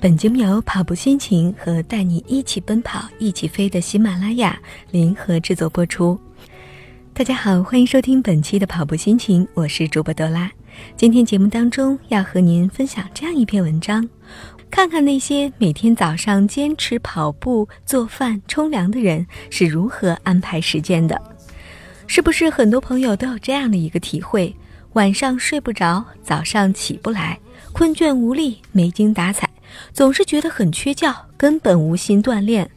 本节目由跑步心情和带你一起奔跑、一起飞的喜马拉雅联合制作播出。大家好，欢迎收听本期的跑步心情，我是主播朵拉。今天节目当中要和您分享这样一篇文章，看看那些每天早上坚持跑步、做饭、冲凉的人是如何安排时间的。是不是很多朋友都有这样的一个体会？晚上睡不着，早上起不来，困倦无力，没精打采。总是觉得很缺觉，根本无心锻炼。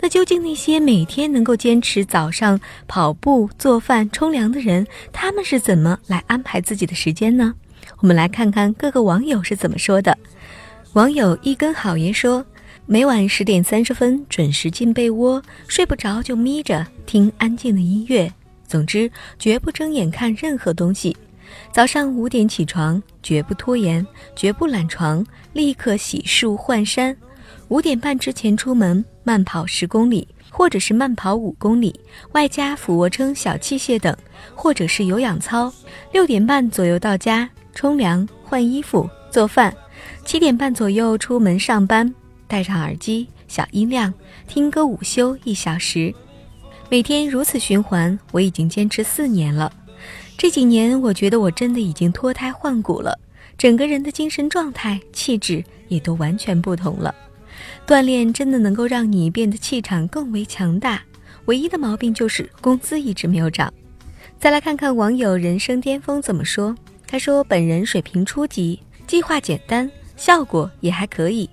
那究竟那些每天能够坚持早上跑步、做饭、冲凉的人，他们是怎么来安排自己的时间呢？我们来看看各个网友是怎么说的。网友一根好爷说：“每晚十点三十分准时进被窝，睡不着就眯着听安静的音乐。总之，绝不睁眼看任何东西。”早上五点起床，绝不拖延，绝不懒床，立刻洗漱换衫。五点半之前出门，慢跑十公里，或者是慢跑五公里，外加俯卧撑、小器械等，或者是有氧操。六点半左右到家，冲凉、换衣服、做饭。七点半左右出门上班，戴上耳机，小音量，听歌午休一小时。每天如此循环，我已经坚持四年了。这几年，我觉得我真的已经脱胎换骨了，整个人的精神状态、气质也都完全不同了。锻炼真的能够让你变得气场更为强大，唯一的毛病就是工资一直没有涨。再来看看网友人生巅峰怎么说，他说：“本人水平初级，计划简单，效果也还可以。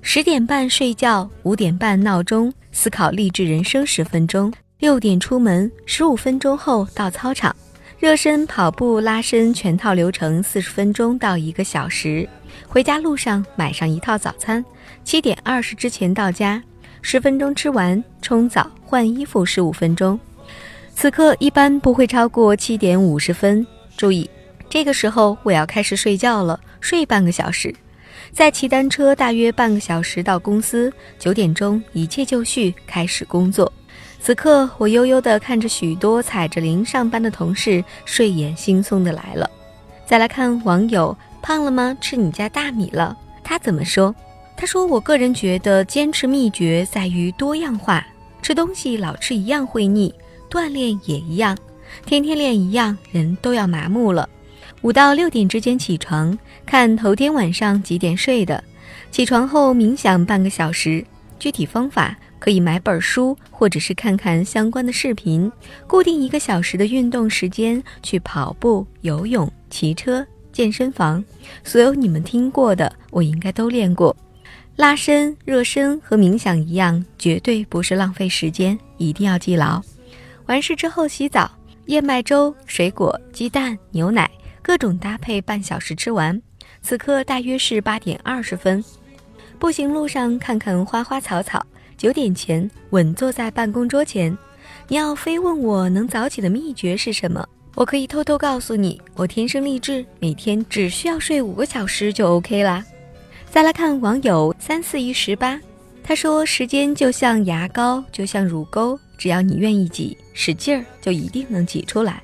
十点半睡觉，五点半闹钟，思考励志人生十分钟，六点出门，十五分钟后到操场。”热身、跑步、拉伸全套流程四十分钟到一个小时。回家路上买上一套早餐，七点二十之前到家，十分钟吃完，冲澡换衣服十五分钟。此刻一般不会超过七点五十分。注意，这个时候我要开始睡觉了，睡半个小时，再骑单车大约半个小时到公司。九点钟一切就绪，开始工作。此刻，我悠悠地看着许多踩着铃上班的同事，睡眼惺忪地来了。再来看网友胖了吗？吃你家大米了？他怎么说？他说：“我个人觉得，坚持秘诀在于多样化。吃东西老吃一样会腻，锻炼也一样，天天练一样，人都要麻木了。五到六点之间起床，看头天晚上几点睡的，起床后冥想半个小时。具体方法。”可以买本书，或者是看看相关的视频，固定一个小时的运动时间去跑步、游泳、骑车、健身房。所有你们听过的，我应该都练过。拉伸、热身和冥想一样，绝对不是浪费时间，一定要记牢。完事之后洗澡，燕麦粥、水果、鸡蛋、牛奶，各种搭配，半小时吃完。此刻大约是八点二十分，步行路上看看花花草草。九点前稳坐在办公桌前，你要非问我能早起的秘诀是什么？我可以偷偷告诉你，我天生丽质，每天只需要睡五个小时就 OK 啦。再来看网友三四一十八，他说：“时间就像牙膏，就像乳沟，只要你愿意挤，使劲儿就一定能挤出来。”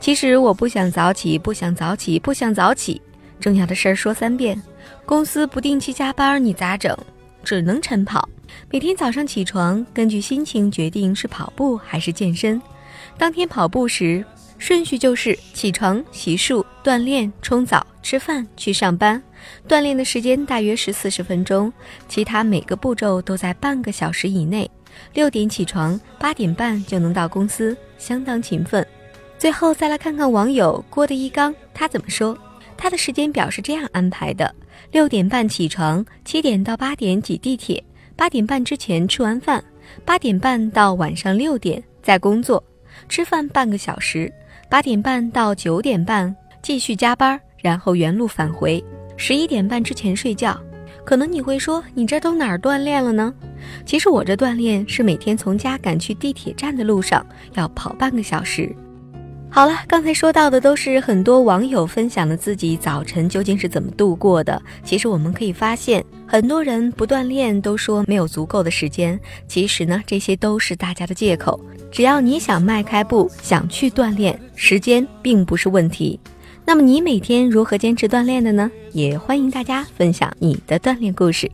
其实我不想早起，不想早起，不想早起。重要的事儿说三遍。公司不定期加班，你咋整？只能晨跑。每天早上起床，根据心情决定是跑步还是健身。当天跑步时，顺序就是起床、洗漱、锻炼、冲澡、吃饭、去上班。锻炼的时间大约是四十分钟，其他每个步骤都在半个小时以内。六点起床，八点半就能到公司，相当勤奋。最后再来看看网友郭的一刚，他怎么说？他的时间表是这样安排的：六点半起床，七点到八点挤地铁。八点半之前吃完饭，八点半到晚上六点再工作，吃饭半个小时，八点半到九点半继续加班，然后原路返回，十一点半之前睡觉。可能你会说，你这都哪儿锻炼了呢？其实我这锻炼是每天从家赶去地铁站的路上要跑半个小时。好了，刚才说到的都是很多网友分享的自己早晨究竟是怎么度过的。其实我们可以发现，很多人不锻炼都说没有足够的时间。其实呢，这些都是大家的借口。只要你想迈开步，想去锻炼，时间并不是问题。那么你每天如何坚持锻炼的呢？也欢迎大家分享你的锻炼故事。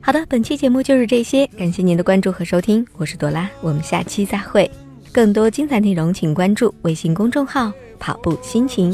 好的，本期节目就是这些，感谢您的关注和收听，我是朵拉，我们下期再会。更多精彩内容，请关注微信公众号“跑步心情”。